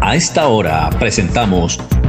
A esta hora presentamos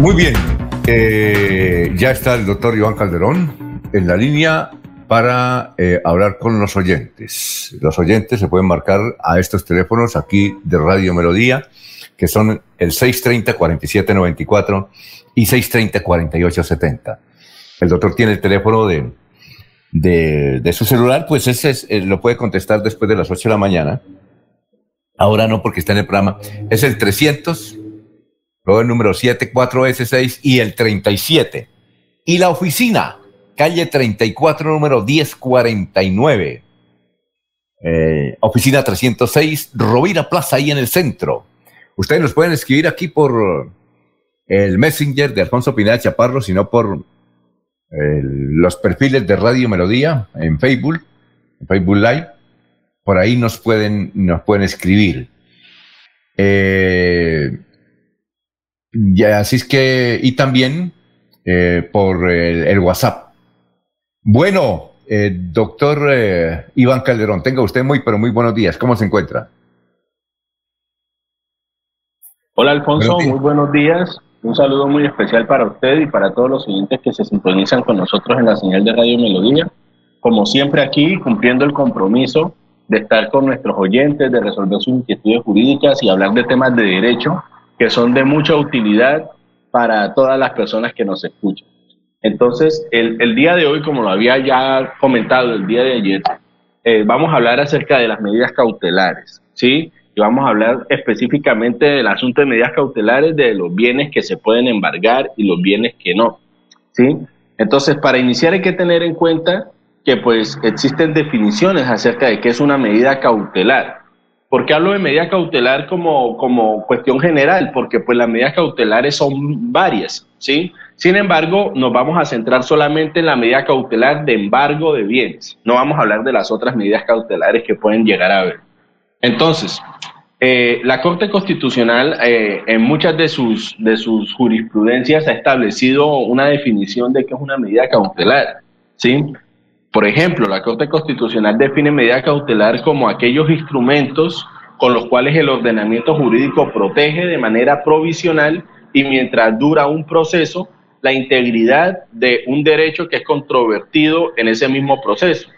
Muy bien, eh, ya está el doctor Iván Calderón en la línea para eh, hablar con los oyentes. Los oyentes se pueden marcar a estos teléfonos aquí de Radio Melodía, que son el 630-4794 y 630-4870. El doctor tiene el teléfono de, de, su celular, pues ese es, eh, lo puede contestar después de las 8 de la mañana. Ahora no, porque está en el programa. Es el 300 luego el número 74S6 y el 37. Y la oficina, calle 34, número 1049. Eh, oficina 306, Rovira Plaza, ahí en el centro. Ustedes nos pueden escribir aquí por el Messenger de Alfonso Pineda Chaparro, sino por los perfiles de Radio Melodía en Facebook, en Facebook Live. Por ahí nos pueden, nos pueden escribir. Eh, ya, así es que, y también eh, por el, WhatsApp. Bueno, eh, doctor eh, Iván Calderón, tenga usted muy, pero muy buenos días. ¿Cómo se encuentra? Hola Alfonso, muy buenos días. Un saludo muy especial para usted y para todos los oyentes que se sintonizan con nosotros en la señal de Radio Melodía. Como siempre aquí, cumpliendo el compromiso de estar con nuestros oyentes, de resolver sus inquietudes jurídicas y hablar de temas de derecho que son de mucha utilidad para todas las personas que nos escuchan. Entonces, el, día de hoy, como lo había ya comentado el día de ayer, eh, vamos a hablar acerca de las medidas cautelares, ¿sí? Y vamos a hablar específicamente del asunto de medidas cautelares, de los bienes que se pueden embargar y los bienes que no, ¿sí? Entonces, para iniciar hay que tener en cuenta que pues existen definiciones acerca de qué es una medida cautelar. ¿Por qué hablo de medida cautelar como, como cuestión general? Porque pues las medidas cautelares son varias, ¿sí? Sin embargo, nos vamos a centrar solamente en la medida cautelar de embargo de bienes. No vamos a hablar de las otras medidas cautelares que pueden llegar a haber. Entonces, eh, la Corte Constitucional eh, en muchas de sus, de sus jurisprudencias ha establecido una definición de qué es una medida cautelar, ¿sí? Por ejemplo, la Corte Constitucional define medida cautelar como aquellos instrumentos con los cuales el ordenamiento jurídico protege de manera provisional y mientras dura un proceso la integridad de un derecho que es controvertido en ese mismo proceso.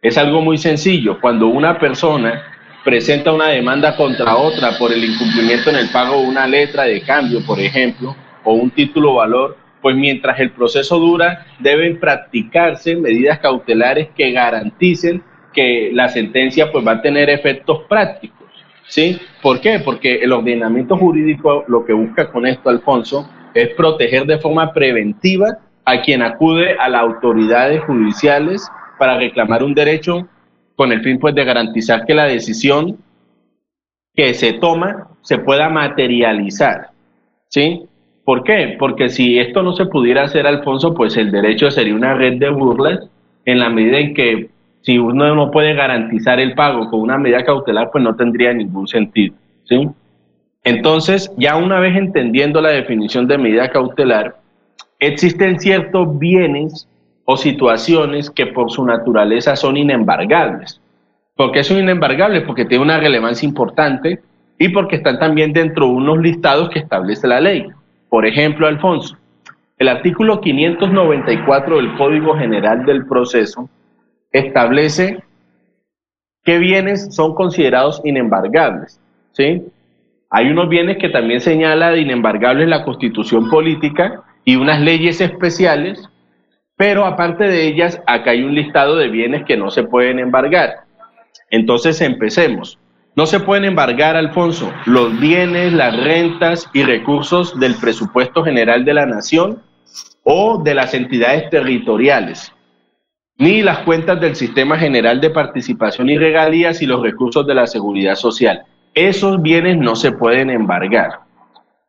Es algo muy sencillo. Cuando una persona presenta una demanda contra otra por el incumplimiento en el pago de una letra de cambio, por ejemplo, o un título valor, pues mientras el proceso dura, deben practicarse medidas cautelares que garanticen que la sentencia pues va a tener efectos prácticos. ¿Sí? ¿Por qué? Porque el ordenamiento jurídico lo que busca con esto, Alfonso, es proteger de forma preventiva a quien acude a las autoridades judiciales para reclamar un derecho con el fin pues de garantizar que la decisión que se toma se pueda materializar. ¿Sí? ¿Por qué? Porque si esto no se pudiera hacer, Alfonso, pues el derecho sería una red de burlas en la medida en que si uno no puede garantizar el pago con una medida cautelar, pues no tendría ningún sentido. ¿sí? Entonces, ya una vez entendiendo la definición de medida cautelar, existen ciertos bienes o situaciones que por su naturaleza son inembargables. ¿Por qué son inembargables? Porque tienen una relevancia importante y porque están también dentro de unos listados que establece la ley. Por ejemplo, Alfonso, el artículo 594 del Código General del Proceso establece qué bienes son considerados inembargables. ¿sí? Hay unos bienes que también señala de inembargables la constitución política y unas leyes especiales, pero aparte de ellas, acá hay un listado de bienes que no se pueden embargar. Entonces empecemos. No se pueden embargar, Alfonso, los bienes, las rentas y recursos del presupuesto general de la nación o de las entidades territoriales. ni las cuentas del Sistema General de Participación y Regalías y los recursos de la Seguridad Social. Esos bienes no se pueden embargar.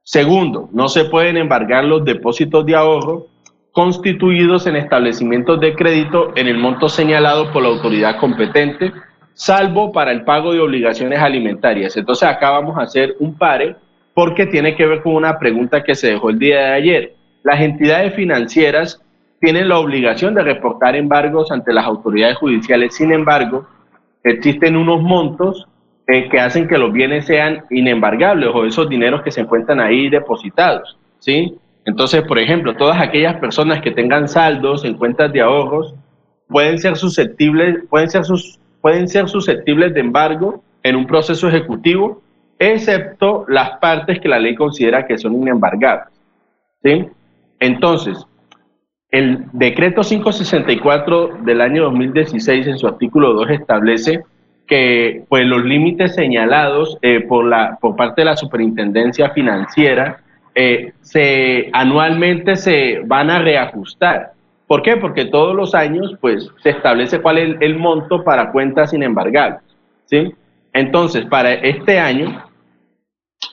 Segundo, no se pueden embargar los depósitos de ahorro constituidos en establecimientos de crédito en el monto señalado por la autoridad competente, salvo para el pago de obligaciones alimentarias. Entonces acá vamos a hacer un pare porque tiene que ver con una pregunta que se dejó el día de ayer. Las entidades financieras tienen la obligación de reportar embargos ante las autoridades judiciales. Sin embargo, existen unos montos eh, que hacen que los bienes sean inembargables o esos dineros que se encuentran ahí depositados. ¿sí? Entonces, por ejemplo, todas aquellas personas que tengan saldos en cuentas de ahorros pueden ser susceptibles, pueden ser, sus, pueden ser susceptibles de embargo en un proceso ejecutivo, excepto las partes que la ley considera que son inembargables. ¿sí? Entonces, el decreto 564 del año 2016 en su artículo 2 establece que pues, los límites señalados eh, por, la, por parte de la superintendencia financiera eh, se, anualmente se van a reajustar. ¿Por qué? Porque todos los años pues, se establece cuál es el, monto para cuentas inembargables. ¿sí? Entonces, para este año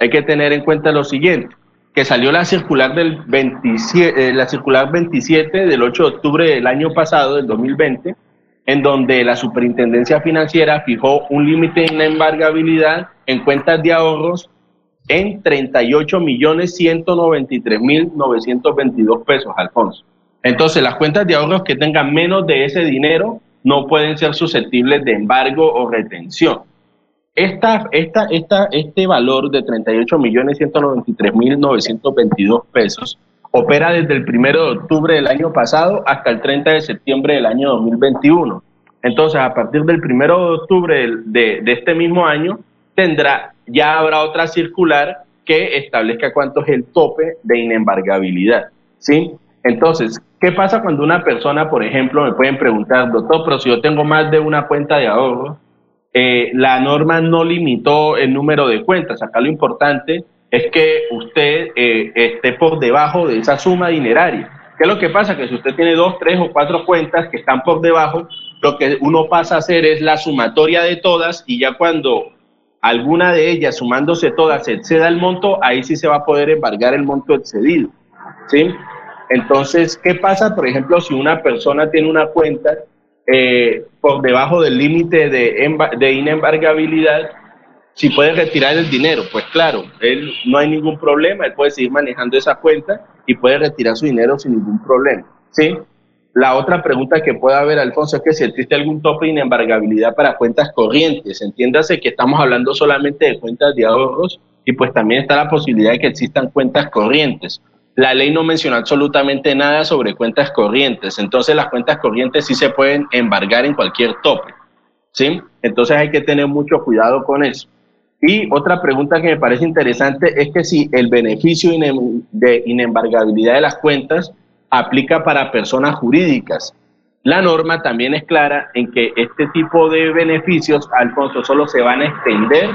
hay que tener en cuenta lo siguiente, que salió la circular, del 27, eh, la circular 27 del 8 de octubre del año pasado, del 2020, en donde la superintendencia financiera fijó un límite de embargabilidad en cuentas de ahorros en 38 millones 193 mil 922 pesos, Alfonso. Entonces, las cuentas de ahorros que tengan menos de ese dinero no pueden ser susceptibles de embargo o retención. Esta, esta, esta, este valor de 38 millones 193 mil 922 pesos opera desde el 1 de octubre del año pasado hasta el 30 de septiembre del año 2021. Entonces, a partir del 1 de octubre de, de este mismo año, tendrá ya habrá otra circular que establezca cuánto es el tope de inembargabilidad. ¿sí? Entonces, ¿qué pasa cuando una persona, por ejemplo, me pueden preguntar, doctor, pero si yo tengo más de una cuenta de ahorro, eh, la norma no limitó el número de cuentas. Acá lo importante es que usted eh, esté por debajo de esa suma dineraria. ¿Qué es lo que pasa? Que si usted tiene dos, tres o cuatro cuentas que están por debajo, lo que uno pasa a hacer es la sumatoria de todas y ya cuando alguna de ellas, sumándose todas, exceda el monto, ahí sí se va a poder embargar el monto excedido. ¿sí? Entonces, ¿qué pasa, por ejemplo, si una persona tiene una cuenta eh, por debajo del límite de, inembargabilidad? Si puede retirar el dinero, pues claro, él no hay ningún problema, él puede seguir manejando esa cuenta y puede retirar su dinero sin ningún problema. ¿sí? La otra pregunta que puede haber, Alfonso, es que si existe algún tope de inembargabilidad para cuentas corrientes. Entiéndase que estamos hablando solamente de cuentas de ahorros y pues también está la posibilidad de que existan cuentas corrientes. La ley no menciona absolutamente nada sobre cuentas corrientes, entonces las cuentas corrientes sí se pueden embargar en cualquier tope. ¿sí? Entonces hay que tener mucho cuidado con eso. Y otra pregunta que me parece interesante es que si el beneficio de inembargabilidad de las cuentas aplica para personas jurídicas. La norma también es clara en que este tipo de beneficios, Alfonso, solo se van a extender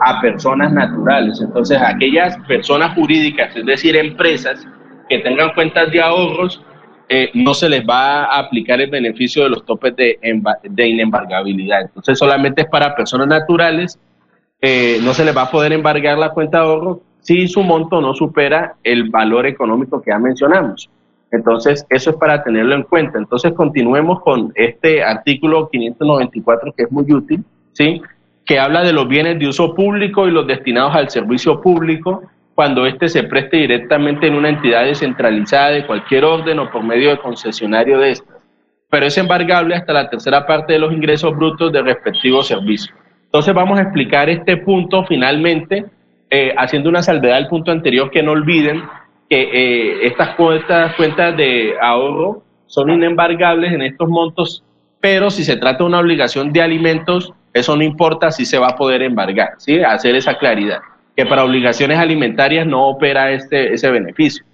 a personas naturales. Entonces, aquellas personas jurídicas, es decir, empresas que tengan cuentas de ahorros, eh, no se les va a aplicar el beneficio de los topes de, de inembargabilidad. Entonces, solamente es para personas naturales, eh, no se les va a poder embargar la cuenta de ahorro si su monto no supera el valor económico que ya mencionamos. Entonces, eso es para tenerlo en cuenta. Entonces, continuemos con este artículo 594 que es muy útil, ¿sí? Que habla de los bienes de uso público y los destinados al servicio público cuando éste se preste directamente en una entidad descentralizada de cualquier orden o por medio de concesionario de estas, pero es embargable hasta la tercera parte de los ingresos brutos del respectivo servicio. Entonces vamos a explicar este punto finalmente, eh, haciendo una salvedad al punto anterior que no olviden que eh, estas cuentas, cuentas de ahorro son inembargables en estos montos, pero si se trata de una obligación de alimentos, eso no importa si se va a poder embargar, ¿sí? Hacer esa claridad, que para obligaciones alimentarias no opera este, ese beneficio.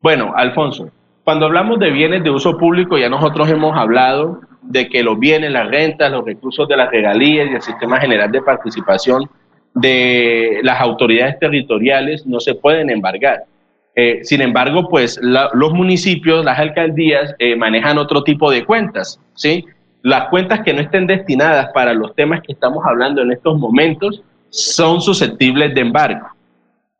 Bueno, Alfonso, cuando hablamos de bienes de uso público, ya nosotros hemos hablado de que los bienes, las rentas, los recursos de las regalías y el sistema general de participación de las autoridades territoriales no se pueden embargar. Eh, sin embargo, pues los municipios, las alcaldías eh, manejan otro tipo de cuentas, ¿sí? Las cuentas que no estén destinadas para los temas que estamos hablando en estos momentos son susceptibles de embargo,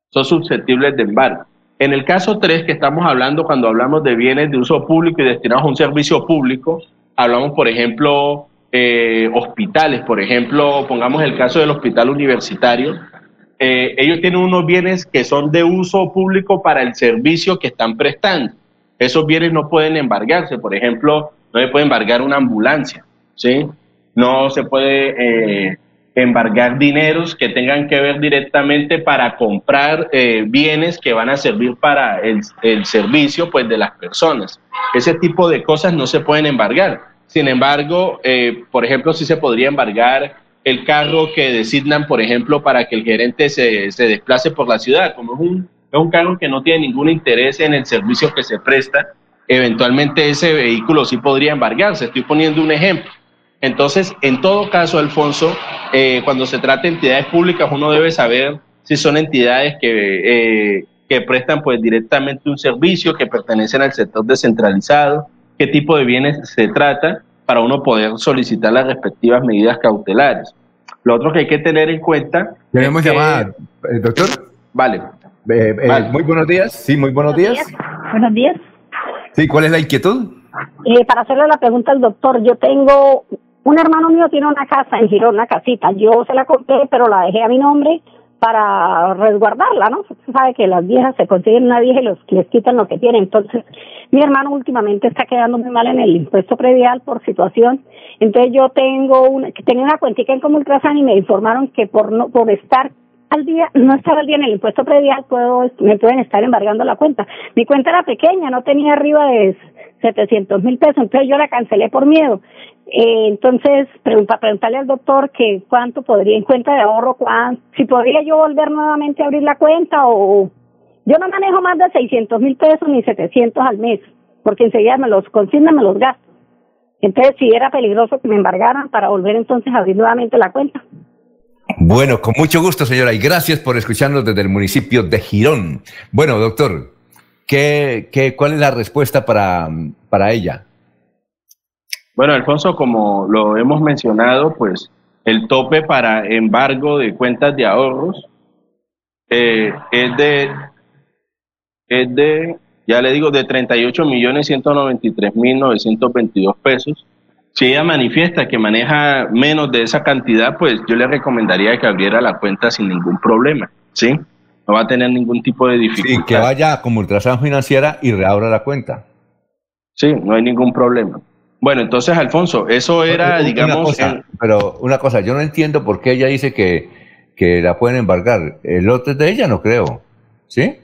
son susceptibles de embargo. En el caso 3 que estamos hablando, cuando hablamos de bienes de uso público y destinados a un servicio público, hablamos, por ejemplo, eh, hospitales, por ejemplo, pongamos el caso del hospital universitario, eh, ellos tienen unos bienes que son de uso público para el servicio que están prestando. Esos bienes no pueden embargarse, por ejemplo, no se puede embargar una ambulancia, ¿sí? No se puede eh, embargar dineros que tengan que ver directamente para comprar eh, bienes que van a servir para el, el, servicio pues, de las personas. Ese tipo de cosas no se pueden embargar. Sin embargo, por ejemplo, sí se podría embargar el carro que designan, por ejemplo, para que el gerente se, se desplace por la ciudad. Como es un, es un carro que no tiene ningún interés en el servicio que se presta, eventualmente ese vehículo sí podría embargarse. Estoy poniendo un ejemplo. Entonces, en todo caso, Alfonso, eh, cuando se trata de entidades públicas, uno debe saber si son entidades que, eh, que prestan pues directamente un servicio, que pertenecen al sector descentralizado, qué tipo de bienes se trata para uno poder solicitar las respectivas medidas cautelares. Lo otro que hay que tener en cuenta. Tenemos llamada, eh, doctor. Vale. Eh, eh, muy buenos días. Sí, muy buenos, días. Buenos días. Sí, ¿cuál es la inquietud? para hacerle la pregunta al doctor, yo tengo un hermano mío tiene una casa en Girón, una casita. Yo se la compré, pero la dejé a mi nombre para resguardarla, ¿no? Se sabe que las viejas se consiguen una vieja y los, les quitan lo que tienen. Entonces, mi hermano últimamente está quedando muy mal en el impuesto predial por situación. Entonces, yo tengo una, tengo una cuentica en Comultrasan y me informaron que por no, por estar al día, no estar al día en el impuesto predial, puedo, me pueden estar embargando la cuenta. Mi cuenta era pequeña, no tenía arriba de 700 mil pesos, entonces yo la cancelé por miedo. Eh, entonces, pregunta, preguntarle al doctor que cuánto podría en cuenta de ahorro, cuánto, si podría yo volver nuevamente a abrir la cuenta o yo no manejo más de 600 mil pesos ni 700 al mes, porque enseguida me los consignan, me los gasto. Entonces, si era peligroso que me embargaran para volver entonces a abrir nuevamente la cuenta. Bueno, con mucho gusto, señora, y gracias por escucharnos desde el municipio de Girón. Bueno, doctor, ¿qué, qué, cuál es la respuesta para, para ella? Bueno, Alfonso, como lo hemos mencionado, pues el tope para embargo de cuentas de ahorros eh, es de, es de, ya le digo, de 38 millones 193 mil 922 pesos. Si ella manifiesta que maneja menos de esa cantidad, pues yo le recomendaría que abriera la cuenta sin ningún problema, ¿sí? No va a tener ningún tipo de dificultad. Sí, que vaya como ultrasan financiera y reabra la cuenta. Sí, no hay ningún problema. Bueno, entonces, Alfonso, eso era, digamos... Pero una cosa, yo no entiendo por qué ella dice que, que la pueden embargar. El lote es de ella, no creo. ¿Sí?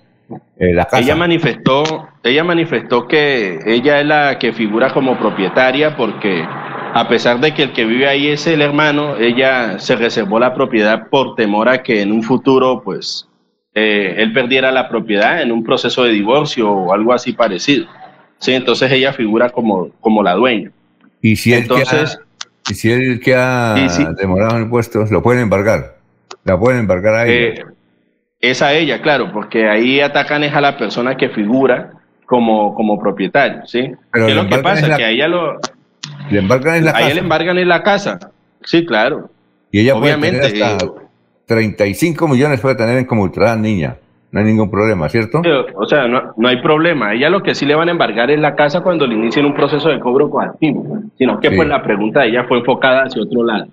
Eh, la casa. Ella manifestó, ella manifestó que ella es la que figura como propietaria porque a pesar de que el que vive ahí es el hermano, ella se reservó la propiedad por temor a que en un futuro, pues, eh, él perdiera la propiedad en un proceso de divorcio o algo así parecido. Sí, entonces ella figura como, como la dueña. Y si él entonces, que ha, si él que ha demorado en impuestos, lo pueden embargar. La pueden embargar a ella. Eh, es a ella, claro, porque ahí atacan es a la persona que figura como, como propietario, ¿sí? Pero ¿Qué es lo que pasa? que a ella lo... Le embargan en la casa. A ella le embargan en la casa. Sí, claro. Y ella Obviamente, puede tener hasta 35 millones puede tener en como ultra niña no hay ningún problema, ¿cierto? O sea, no, no, hay problema. Ella lo que sí le van a embargar es la casa cuando le inicien un proceso de cobro coactivo, sino que pues la pregunta de ella fue enfocada hacia otro lado.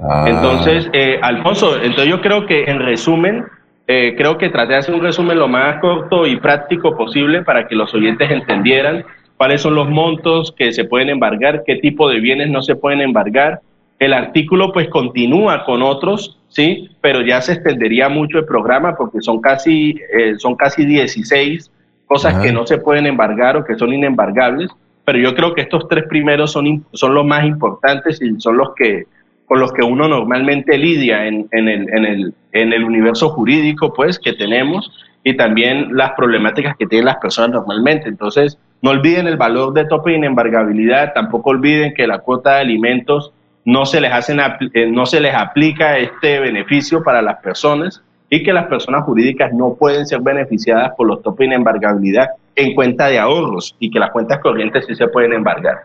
Ah. Entonces, eh, Alfonso, entonces yo creo que en resumen, eh, creo que traté de hacer un resumen lo más corto y práctico posible para que los oyentes entendieran cuáles son los montos que se pueden embargar, qué tipo de bienes no se pueden embargar. El artículo pues continúa con otros ¿sí? Pero ya se extendería mucho el programa porque son casi, eh, son casi 16 cosas que no se pueden embargar o que son inembargables, pero yo creo que estos tres primeros son, son los más importantes y son los que con los que uno normalmente lidia en, el, en, el, el universo jurídico pues que tenemos y también las problemáticas que tienen las personas normalmente. Entonces, no olviden el valor de tope de inembargabilidad, tampoco olviden que la cuota de alimentos no se les hacen eh, no se les aplica este beneficio para las personas y que las personas jurídicas no pueden ser beneficiadas por los topes de embargabilidad en cuenta de ahorros y que las cuentas corrientes sí se pueden embargar.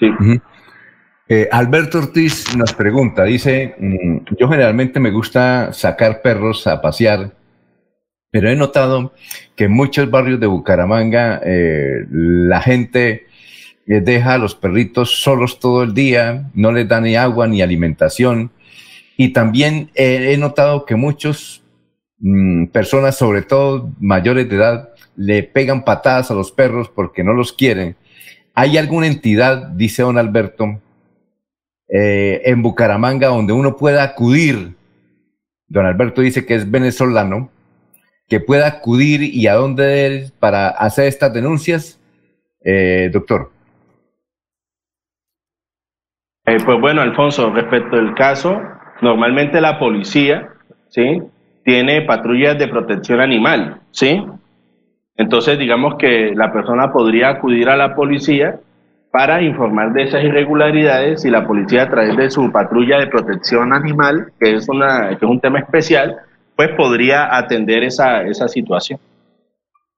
Sí. Eh, Alberto Ortiz nos pregunta, dice, mm, yo generalmente me gusta sacar perros a pasear, pero he notado que en muchos barrios de Bucaramanga eh, la gente eh, deja a los perritos solos todo el día, no les da ni agua ni alimentación. Y también he notado que muchas mm, personas, sobre todo mayores de edad, le pegan patadas a los perros porque no los quieren. ¿Hay alguna entidad, dice don Alberto, eh, en Bucaramanga donde uno pueda acudir? Don Alberto dice que es venezolano, que pueda acudir y a dónde para hacer estas denuncias, eh, doctor. Eh, pues bueno, Alfonso, respecto al caso, normalmente la policía, ¿sí? Tiene patrullas de protección animal, ¿sí? Entonces, digamos que la persona podría acudir a la policía para informar de esas irregularidades y la policía a través de su patrulla de protección animal, que es, una, que es un tema especial, pues podría atender esa, esa situación.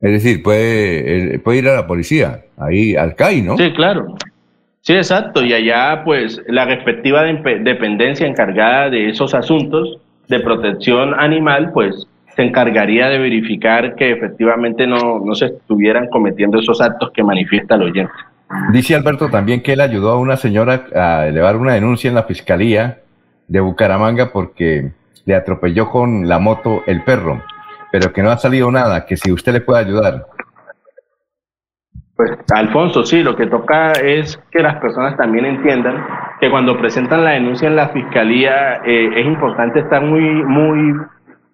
Es decir, puede, puede ir a la policía, ahí al CAI, ¿no? Sí, claro. Sí, exacto. Y allá, pues, la respectiva dependencia encargada de esos asuntos de protección animal, pues, se encargaría de verificar que efectivamente no, no se estuvieran cometiendo esos actos que manifiesta el oyente. Dice Alberto también que él ayudó a una señora a elevar una denuncia en la fiscalía de Bucaramanga porque le atropelló con la moto el perro, pero que no ha salido nada, que si usted le puede ayudar. Pues Alfonso, sí, lo que toca es que las personas también entiendan que cuando presentan la denuncia en la fiscalía eh, es importante estar muy, muy,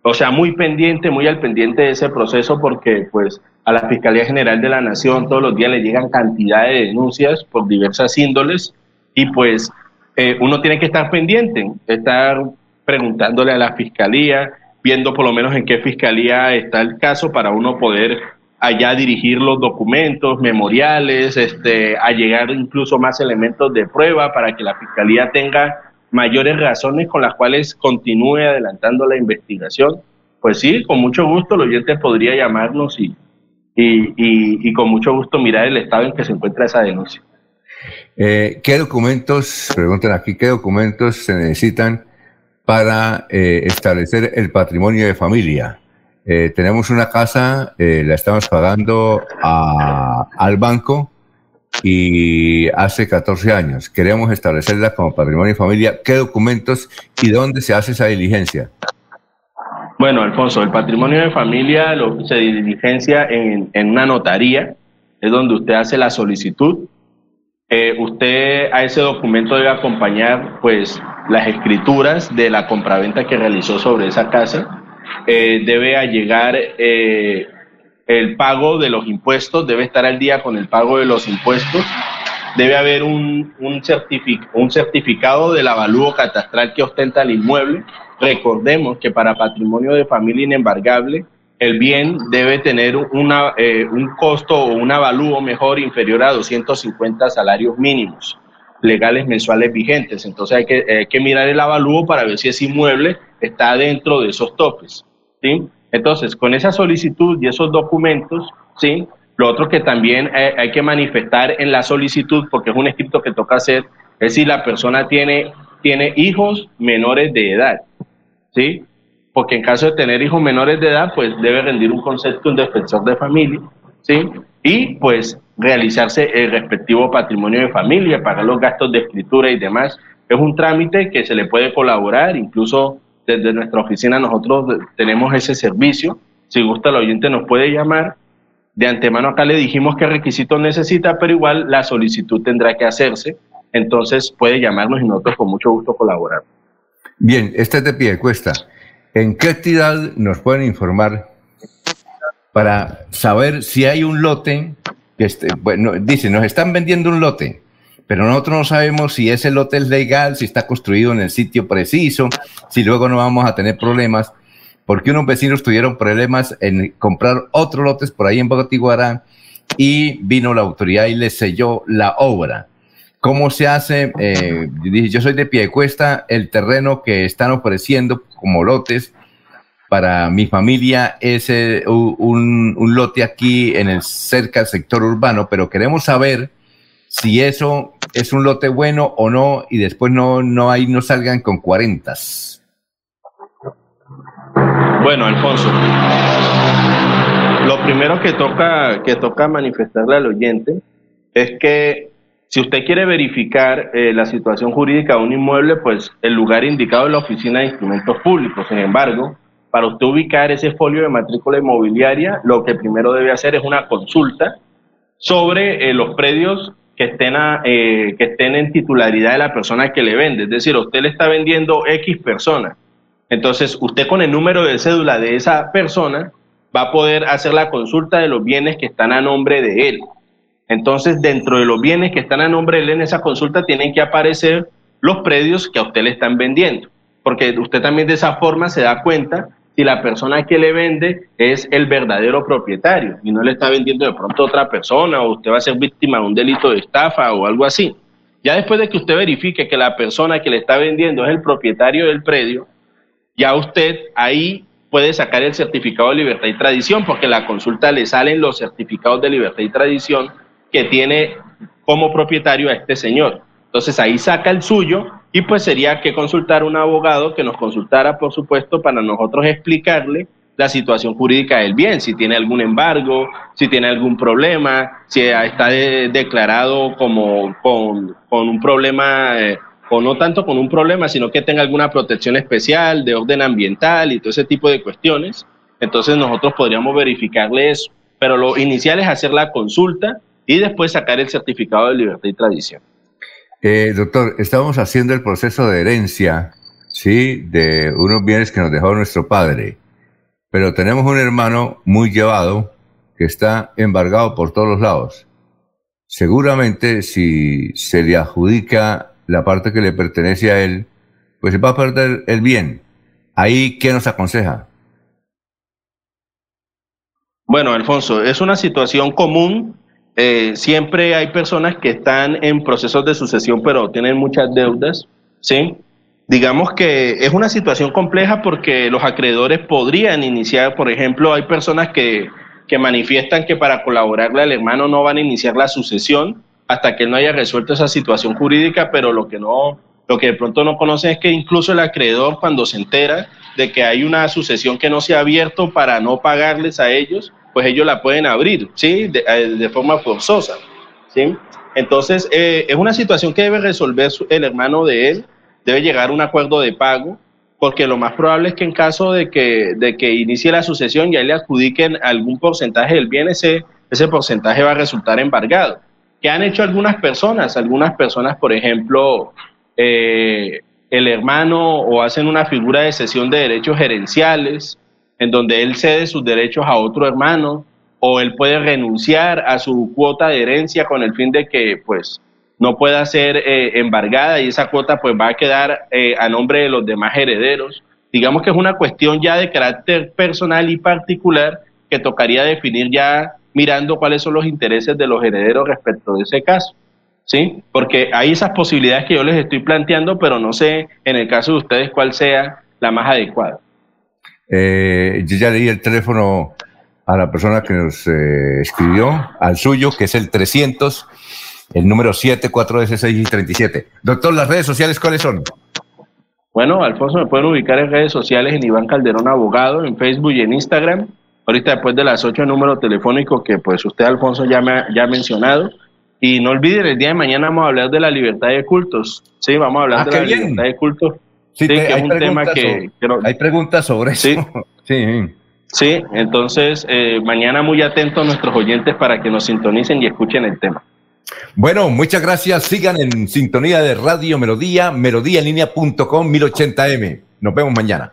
o sea, muy pendiente, muy al pendiente de ese proceso porque pues a la Fiscalía General de la Nación todos los días le llegan cantidad de denuncias por diversas índoles y pues eh, uno tiene que estar pendiente, estar preguntándole a la Fiscalía, viendo por lo menos en qué Fiscalía está el caso para uno poder allá dirigir los documentos, memoriales, este, a llegar incluso más elementos de prueba para que la Fiscalía tenga mayores razones con las cuales continúe adelantando la investigación. Pues sí, con mucho gusto el oyente podría llamarnos y, y, y, con mucho gusto mirar el estado en que se encuentra esa denuncia. Eh, ¿Qué documentos, preguntan aquí, qué documentos se necesitan para eh, establecer el patrimonio de familia? Eh, tenemos una casa, eh, la estamos pagando al banco y hace 14 años. Queremos establecerla como patrimonio y familia. ¿Qué documentos y dónde se hace esa diligencia? Bueno, Alfonso, el patrimonio de familia lo, se diligencia en, en una notaría, es donde usted hace la solicitud. Eh, usted a ese documento debe acompañar pues las escrituras de la compraventa que realizó sobre esa casa eh, debe llegar eh, el pago de los impuestos, debe estar al día con el pago de los impuestos, debe haber un, un, un certificado del avalúo catastral que ostenta el inmueble. Recordemos que para patrimonio de familia inembargable, el bien debe tener una, eh, un costo o un avalúo mejor inferior a 250 salarios mínimos legales mensuales vigentes. Entonces hay que, que mirar el avalúo para ver si ese inmueble está dentro de esos topes. ¿sí? Entonces, con esa solicitud y esos documentos, ¿sí? Lo otro que también hay, que manifestar en la solicitud, porque es un escrito que toca hacer, es si la persona tiene, tiene hijos menores de edad, ¿sí? Porque en caso de tener hijos menores de edad, pues debe rendir un concepto un defensor de familia, ¿sí? Y pues realizarse el respectivo patrimonio de familia, pagar los gastos de escritura y demás. Es un trámite que se le puede colaborar, incluso desde nuestra oficina nosotros tenemos ese servicio. Si gusta el oyente nos puede llamar. De antemano acá le dijimos qué requisitos necesita, pero igual la solicitud tendrá que hacerse. Entonces puede llamarnos y nosotros con mucho gusto colaborar. Bien, este es de pie cuesta. ¿En qué actividad nos pueden informar para saber si hay un lote que este, bueno, dice, nos están vendiendo un lote pero nosotros no sabemos si ese lote es legal, si está construido en el sitio preciso, si luego no vamos a tener problemas, porque unos vecinos tuvieron problemas en comprar otros lotes por ahí en Bogotá y vino la autoridad y les selló la obra. ¿Cómo se hace? Eh, yo soy de pie cuesta, el terreno que están ofreciendo como lotes para mi familia es eh, un, un, lote aquí en el cerca del sector urbano, pero queremos saber si eso es un lote bueno o no y después no, no, hay, no salgan con cuarentas. Bueno, Alfonso, lo primero que toca, que toca manifestarle al oyente es que si usted quiere verificar eh, la situación jurídica de un inmueble, pues el lugar indicado es la Oficina de Instrumentos Públicos. Sin embargo, para usted ubicar ese folio de matrícula inmobiliaria, lo que primero debe hacer es una consulta sobre eh, los predios que estén, eh, que estén en titularidad de la persona que le vende. Es decir, usted le está vendiendo X persona. Entonces, usted con el número de cédula de esa persona va a poder hacer la consulta de los bienes que están a nombre de él. Entonces, dentro de los bienes que están a nombre de él en esa consulta, tienen que aparecer los predios que a usted le están vendiendo, porque usted también de esa forma se da cuenta si la persona que le vende es el verdadero propietario y no le está vendiendo de pronto a otra persona o usted va a ser víctima de un delito de estafa o algo así. Ya después de que usted verifique que la persona que le está vendiendo es el propietario del predio, ya usted ahí puede sacar el certificado de libertad y tradición, porque la consulta le salen los certificados de libertad y tradición que tiene como propietario a este señor. Entonces ahí saca el suyo y pues sería que consultar a un abogado que nos consultara, por supuesto, para nosotros explicarle la situación jurídica del bien, si tiene algún embargo, si tiene algún problema, si está declarado como con, un problema, eh, o no tanto con un problema, sino que tenga alguna protección especial de orden ambiental y todo ese tipo de cuestiones. Entonces nosotros podríamos verificarle eso. Pero lo inicial es hacer la consulta y después sacar el certificado de libertad y tradición. Eh, doctor, estamos haciendo el proceso de herencia, ¿sí? De unos bienes que nos dejó nuestro padre. Pero tenemos un hermano muy llevado que está embargado por todos los lados. Seguramente si se le adjudica la parte que le pertenece a él, pues se va a perder el bien. Ahí, ¿qué nos aconseja? Bueno, Alfonso, es una situación común eh, siempre hay personas que están en procesos de sucesión, pero tienen muchas deudas, ¿sí? Digamos que es una situación compleja porque los acreedores podrían iniciar, por ejemplo, hay personas que, que manifiestan que para colaborarle al hermano no van a iniciar la sucesión hasta que él no haya resuelto esa situación jurídica, pero lo que no, lo que de pronto no conocen es que incluso el acreedor cuando se entera de que hay una sucesión que no se ha abierto para no pagarles a ellos, pues ellos la pueden abrir, ¿sí? De, eh, forma forzosa, ¿sí? Entonces, eh, es una situación que debe resolver el hermano de él, debe llegar a un acuerdo de pago, porque lo más probable es que en caso de que, de que inicie la sucesión ya le adjudiquen algún porcentaje del bien, ese, ese porcentaje va a resultar embargado. ¿Qué han hecho algunas personas? Algunas personas, por ejemplo, eh, el hermano o hacen una figura de cesión de derechos gerenciales, en donde él cede sus derechos a otro hermano o él puede renunciar a su cuota de herencia con el fin de que pues no pueda ser eh, embargada y esa cuota pues va a quedar eh, a nombre de los demás herederos. Digamos que es una cuestión ya de carácter personal y particular que tocaría definir ya mirando cuáles son los intereses de los herederos respecto de ese caso. ¿Sí? Porque hay esas posibilidades que yo les estoy planteando, pero no sé en el caso de ustedes cuál sea la más adecuada. Eh, yo ya leí el teléfono a la persona que nos eh, escribió, al suyo, que es el 300, el número 74S637. Doctor, ¿las redes sociales cuáles son? Bueno, Alfonso, me pueden ubicar en redes sociales en Iván Calderón Abogado, en Facebook y en Instagram. Ahorita después de las 8 el número telefónico que pues usted, Alfonso, ya, me, ya ha mencionado. Y no olviden, el día de mañana vamos a hablar de la libertad de cultos. Sí, vamos a hablar ah, de la libertad de cultos. Sí, que es un tema que, Hay preguntas sobre eso. Sí, sí, entonces eh, mañana muy atentos nuestros oyentes para que nos sintonicen y escuchen el tema. Bueno, muchas gracias. Sigan en sintonía de Radio Melodía, melodíaenlínea.com 1080m. Nos vemos mañana.